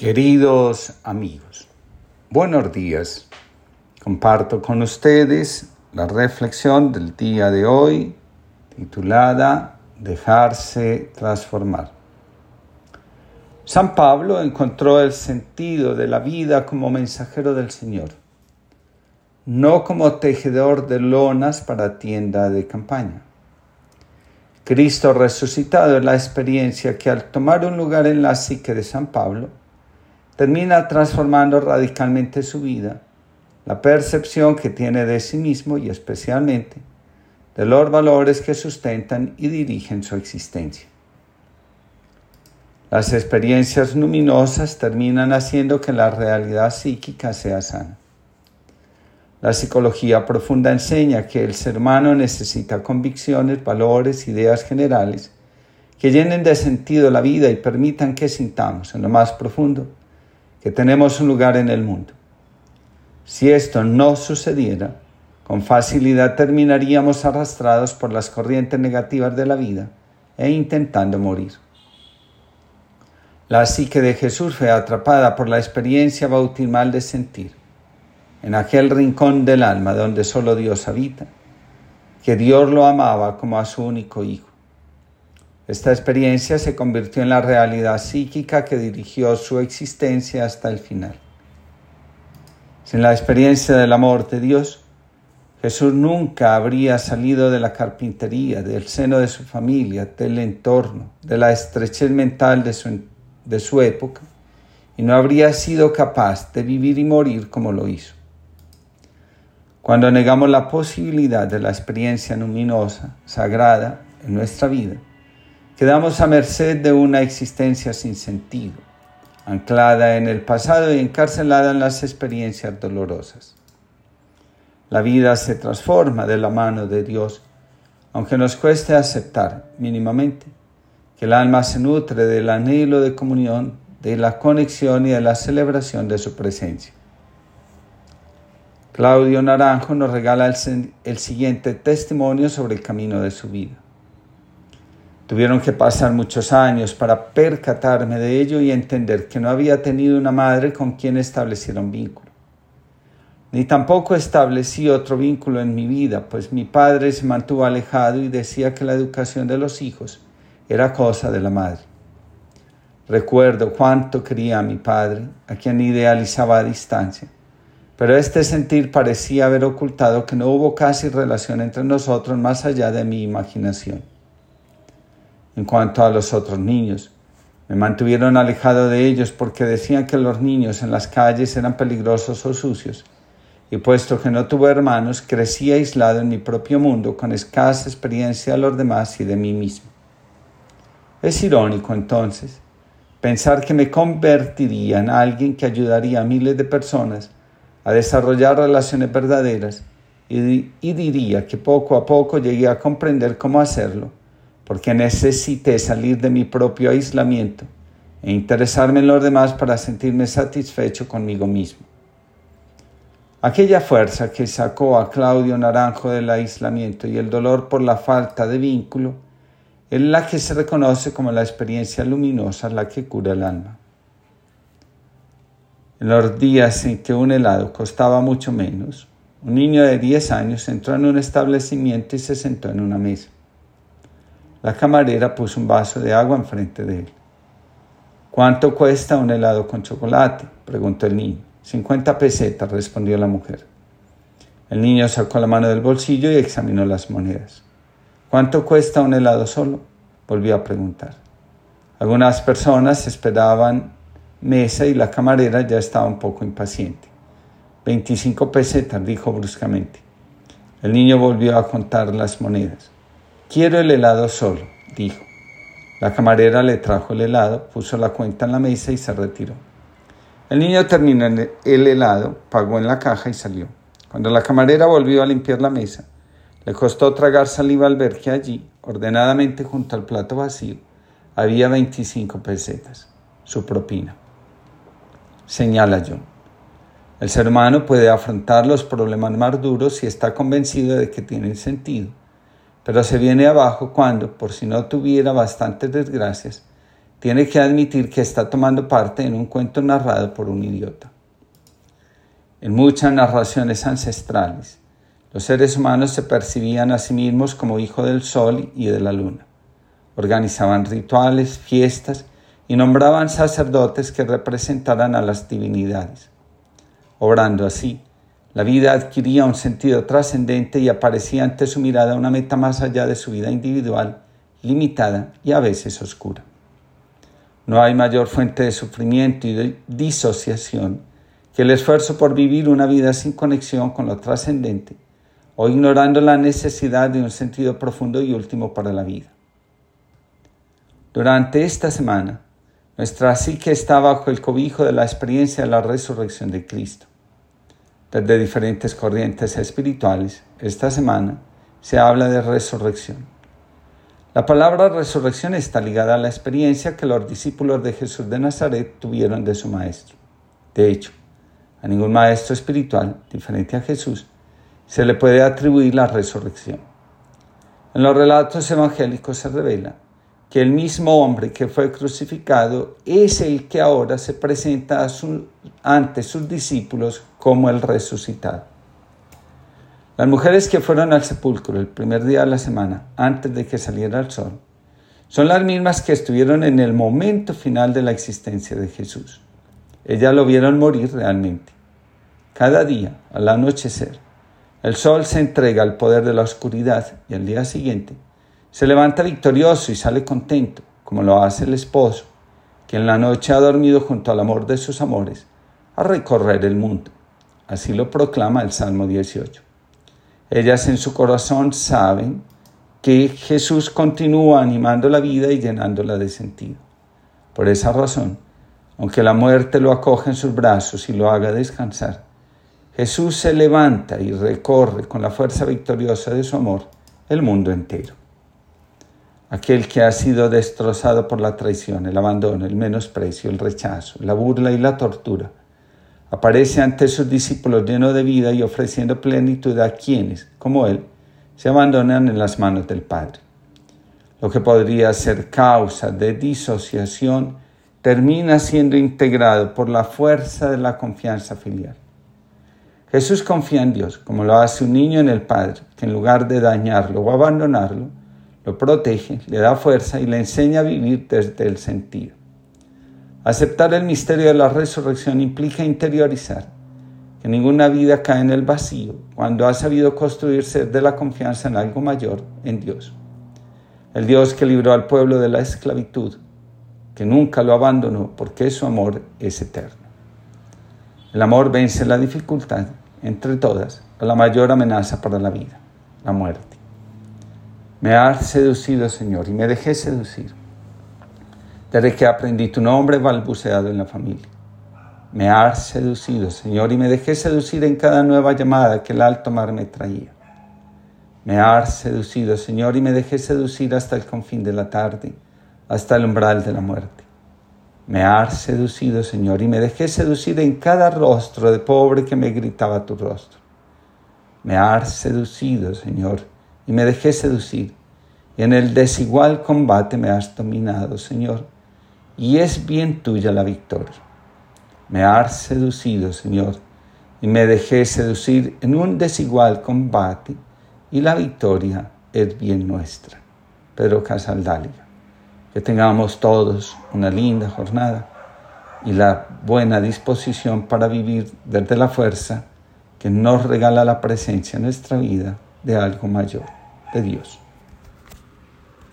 Queridos amigos, buenos días. Comparto con ustedes la reflexión del día de hoy titulada Dejarse transformar. San Pablo encontró el sentido de la vida como mensajero del Señor, no como tejedor de lonas para tienda de campaña. Cristo resucitado es la experiencia que al tomar un lugar en la psique de San Pablo, termina transformando radicalmente su vida, la percepción que tiene de sí mismo y especialmente de los valores que sustentan y dirigen su existencia. Las experiencias luminosas terminan haciendo que la realidad psíquica sea sana. La psicología profunda enseña que el ser humano necesita convicciones, valores, ideas generales que llenen de sentido la vida y permitan que sintamos en lo más profundo que tenemos un lugar en el mundo. Si esto no sucediera, con facilidad terminaríamos arrastrados por las corrientes negativas de la vida e intentando morir. La psique de Jesús fue atrapada por la experiencia bautismal de sentir, en aquel rincón del alma donde solo Dios habita, que Dios lo amaba como a su único Hijo esta experiencia se convirtió en la realidad psíquica que dirigió su existencia hasta el final. Sin la experiencia del amor de Dios, Jesús nunca habría salido de la carpintería, del seno de su familia, del entorno, de la estrechez mental de su, de su época, y no habría sido capaz de vivir y morir como lo hizo. Cuando negamos la posibilidad de la experiencia luminosa, sagrada en nuestra vida, Quedamos a merced de una existencia sin sentido, anclada en el pasado y encarcelada en las experiencias dolorosas. La vida se transforma de la mano de Dios, aunque nos cueste aceptar mínimamente que el alma se nutre del anhelo de comunión, de la conexión y de la celebración de su presencia. Claudio Naranjo nos regala el, el siguiente testimonio sobre el camino de su vida. Tuvieron que pasar muchos años para percatarme de ello y entender que no había tenido una madre con quien estableciera un vínculo. Ni tampoco establecí otro vínculo en mi vida, pues mi padre se mantuvo alejado y decía que la educación de los hijos era cosa de la madre. Recuerdo cuánto quería a mi padre, a quien idealizaba a distancia, pero este sentir parecía haber ocultado que no hubo casi relación entre nosotros más allá de mi imaginación. En cuanto a los otros niños, me mantuvieron alejado de ellos porque decían que los niños en las calles eran peligrosos o sucios, y puesto que no tuve hermanos, crecí aislado en mi propio mundo con escasa experiencia de los demás y de mí mismo. Es irónico entonces pensar que me convertiría en alguien que ayudaría a miles de personas a desarrollar relaciones verdaderas y, y diría que poco a poco llegué a comprender cómo hacerlo porque necesité salir de mi propio aislamiento e interesarme en los demás para sentirme satisfecho conmigo mismo. Aquella fuerza que sacó a Claudio Naranjo del aislamiento y el dolor por la falta de vínculo es la que se reconoce como la experiencia luminosa la que cura el alma. En los días en que un helado costaba mucho menos, un niño de 10 años entró en un establecimiento y se sentó en una mesa. La camarera puso un vaso de agua enfrente de él. ¿Cuánto cuesta un helado con chocolate? preguntó el niño. Cincuenta pesetas, respondió la mujer. El niño sacó la mano del bolsillo y examinó las monedas. ¿Cuánto cuesta un helado solo? volvió a preguntar. Algunas personas esperaban mesa y la camarera ya estaba un poco impaciente. Veinticinco pesetas, dijo bruscamente. El niño volvió a contar las monedas. Quiero el helado solo, dijo. La camarera le trajo el helado, puso la cuenta en la mesa y se retiró. El niño terminó el helado, pagó en la caja y salió. Cuando la camarera volvió a limpiar la mesa, le costó tragar saliva al ver que allí, ordenadamente junto al plato vacío, había 25 pesetas, su propina. Señala John. El ser humano puede afrontar los problemas más duros si está convencido de que tienen sentido pero se viene abajo cuando, por si no tuviera bastantes desgracias, tiene que admitir que está tomando parte en un cuento narrado por un idiota. En muchas narraciones ancestrales, los seres humanos se percibían a sí mismos como hijo del sol y de la luna. Organizaban rituales, fiestas y nombraban sacerdotes que representaran a las divinidades. Obrando así, la vida adquiría un sentido trascendente y aparecía ante su mirada una meta más allá de su vida individual, limitada y a veces oscura. No hay mayor fuente de sufrimiento y de disociación que el esfuerzo por vivir una vida sin conexión con lo trascendente o ignorando la necesidad de un sentido profundo y último para la vida. Durante esta semana, nuestra psique está bajo el cobijo de la experiencia de la resurrección de Cristo. Desde diferentes corrientes espirituales, esta semana se habla de resurrección. La palabra resurrección está ligada a la experiencia que los discípulos de Jesús de Nazaret tuvieron de su Maestro. De hecho, a ningún Maestro espiritual, diferente a Jesús, se le puede atribuir la resurrección. En los relatos evangélicos se revela que el mismo hombre que fue crucificado es el que ahora se presenta ante sus discípulos como el resucitado. Las mujeres que fueron al sepulcro el primer día de la semana, antes de que saliera el sol, son las mismas que estuvieron en el momento final de la existencia de Jesús. Ellas lo vieron morir realmente. Cada día, al anochecer, el sol se entrega al poder de la oscuridad y al día siguiente se levanta victorioso y sale contento, como lo hace el esposo, que en la noche ha dormido junto al amor de sus amores, a recorrer el mundo. Así lo proclama el Salmo 18. Ellas en su corazón saben que Jesús continúa animando la vida y llenándola de sentido. Por esa razón, aunque la muerte lo acoge en sus brazos y lo haga descansar, Jesús se levanta y recorre con la fuerza victoriosa de su amor el mundo entero. Aquel que ha sido destrozado por la traición, el abandono, el menosprecio, el rechazo, la burla y la tortura, aparece ante sus discípulos lleno de vida y ofreciendo plenitud a quienes, como Él, se abandonan en las manos del Padre. Lo que podría ser causa de disociación termina siendo integrado por la fuerza de la confianza filial. Jesús confía en Dios, como lo hace un niño en el Padre, que en lugar de dañarlo o abandonarlo, lo protege, le da fuerza y le enseña a vivir desde el sentido. Aceptar el misterio de la resurrección implica interiorizar que ninguna vida cae en el vacío cuando ha sabido construirse de la confianza en algo mayor, en Dios. El Dios que libró al pueblo de la esclavitud, que nunca lo abandonó porque su amor es eterno. El amor vence la dificultad, entre todas, la mayor amenaza para la vida, la muerte. Me has seducido, Señor, y me dejé seducir desde que aprendí tu nombre balbuceado en la familia. Me has seducido, Señor, y me dejé seducir en cada nueva llamada que el alto mar me traía. Me has seducido, Señor, y me dejé seducir hasta el confín de la tarde, hasta el umbral de la muerte. Me has seducido, Señor, y me dejé seducir en cada rostro de pobre que me gritaba tu rostro. Me has seducido, Señor, y me dejé seducir, y en el desigual combate me has dominado, Señor y es bien tuya la victoria. Me has seducido, Señor, y me dejé seducir en un desigual combate, y la victoria es bien nuestra. Pedro Casaldáliga. Que tengamos todos una linda jornada y la buena disposición para vivir desde la fuerza que nos regala la presencia en nuestra vida de algo mayor, de Dios.